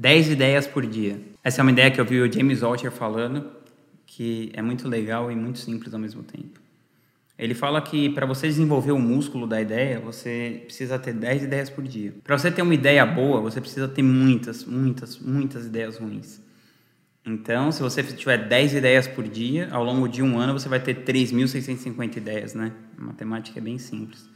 10 ideias por dia. Essa é uma ideia que eu vi o James Altucher falando, que é muito legal e muito simples ao mesmo tempo. Ele fala que para você desenvolver o músculo da ideia, você precisa ter 10 ideias por dia. Para você ter uma ideia boa, você precisa ter muitas, muitas, muitas ideias ruins. Então, se você tiver 10 ideias por dia, ao longo de um ano você vai ter 3.650 ideias, né? A matemática é bem simples.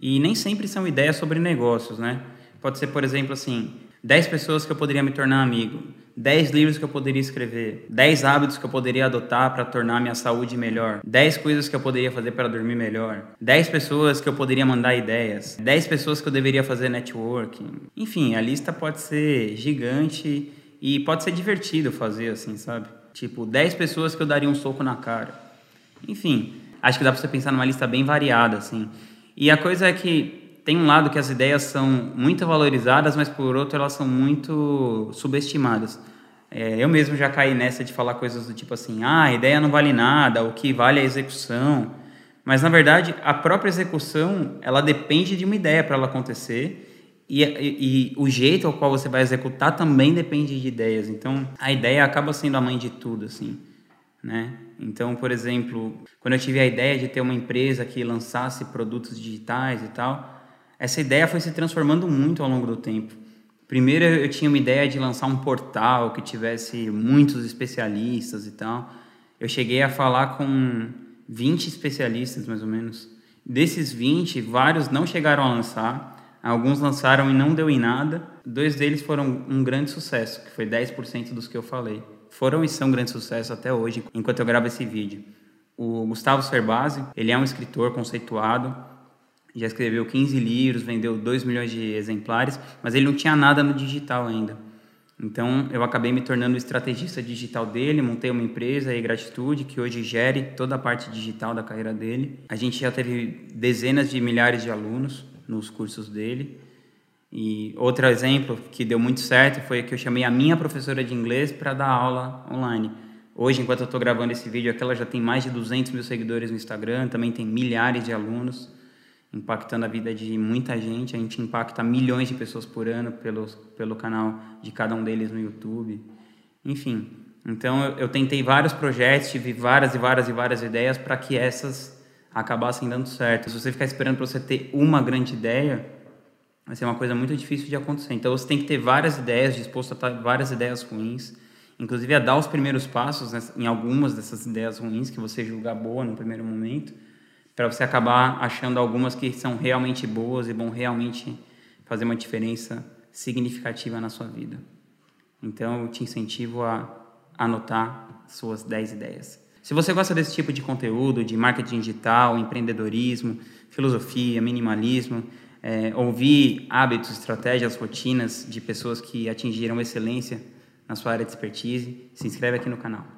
E nem sempre são ideias sobre negócios, né? Pode ser, por exemplo, assim, 10 pessoas que eu poderia me tornar amigo, 10 livros que eu poderia escrever, 10 hábitos que eu poderia adotar para tornar minha saúde melhor, 10 coisas que eu poderia fazer para dormir melhor, 10 pessoas que eu poderia mandar ideias, 10 pessoas que eu deveria fazer networking. Enfim, a lista pode ser gigante e pode ser divertido fazer assim, sabe? Tipo, 10 pessoas que eu daria um soco na cara. Enfim, acho que dá para você pensar numa lista bem variada assim. E a coisa é que tem um lado que as ideias são muito valorizadas, mas por outro elas são muito subestimadas. É, eu mesmo já caí nessa de falar coisas do tipo assim, ah, a ideia não vale nada, o que vale é a execução. Mas na verdade, a própria execução, ela depende de uma ideia para ela acontecer. E, e, e, o jeito ao qual você vai executar também depende de ideias. Então, a ideia acaba sendo a mãe de tudo, assim, né? Então, por exemplo, quando eu tive a ideia de ter uma empresa que lançasse produtos digitais e tal, essa ideia foi se transformando muito ao longo do tempo. Primeiro eu tinha uma ideia de lançar um portal que tivesse muitos especialistas e tal. Eu cheguei a falar com 20 especialistas, mais ou menos. Desses 20, vários não chegaram a lançar, alguns lançaram e não deu em nada. Dois deles foram um grande sucesso, que foi 10% dos que eu falei. Foram e são grande sucesso até hoje, enquanto eu gravo esse vídeo. O Gustavo Cerbasi, ele é um escritor conceituado, já escreveu 15 livros, vendeu 2 milhões de exemplares, mas ele não tinha nada no digital ainda. Então, eu acabei me tornando estrategista digital dele, montei uma empresa, a Gratitude, que hoje gere toda a parte digital da carreira dele. A gente já teve dezenas de milhares de alunos nos cursos dele. E outro exemplo que deu muito certo foi que eu chamei a minha professora de inglês para dar aula online. Hoje, enquanto eu estou gravando esse vídeo aqui, ela já tem mais de 200 mil seguidores no Instagram, também tem milhares de alunos impactando a vida de muita gente. A gente impacta milhões de pessoas por ano pelo, pelo canal de cada um deles no YouTube. Enfim, então eu, eu tentei vários projetos, tive várias e várias e várias ideias para que essas acabassem dando certo. Se você ficar esperando para você ter uma grande ideia, vai ser uma coisa muito difícil de acontecer. Então você tem que ter várias ideias, disposto a várias ideias ruins, inclusive a dar os primeiros passos né, em algumas dessas ideias ruins que você julgar boa no primeiro momento para você acabar achando algumas que são realmente boas e vão realmente fazer uma diferença significativa na sua vida. Então, eu te incentivo a anotar suas 10 ideias. Se você gosta desse tipo de conteúdo, de marketing digital, empreendedorismo, filosofia, minimalismo, é, ouvir hábitos, estratégias, rotinas de pessoas que atingiram excelência na sua área de expertise, se inscreve aqui no canal.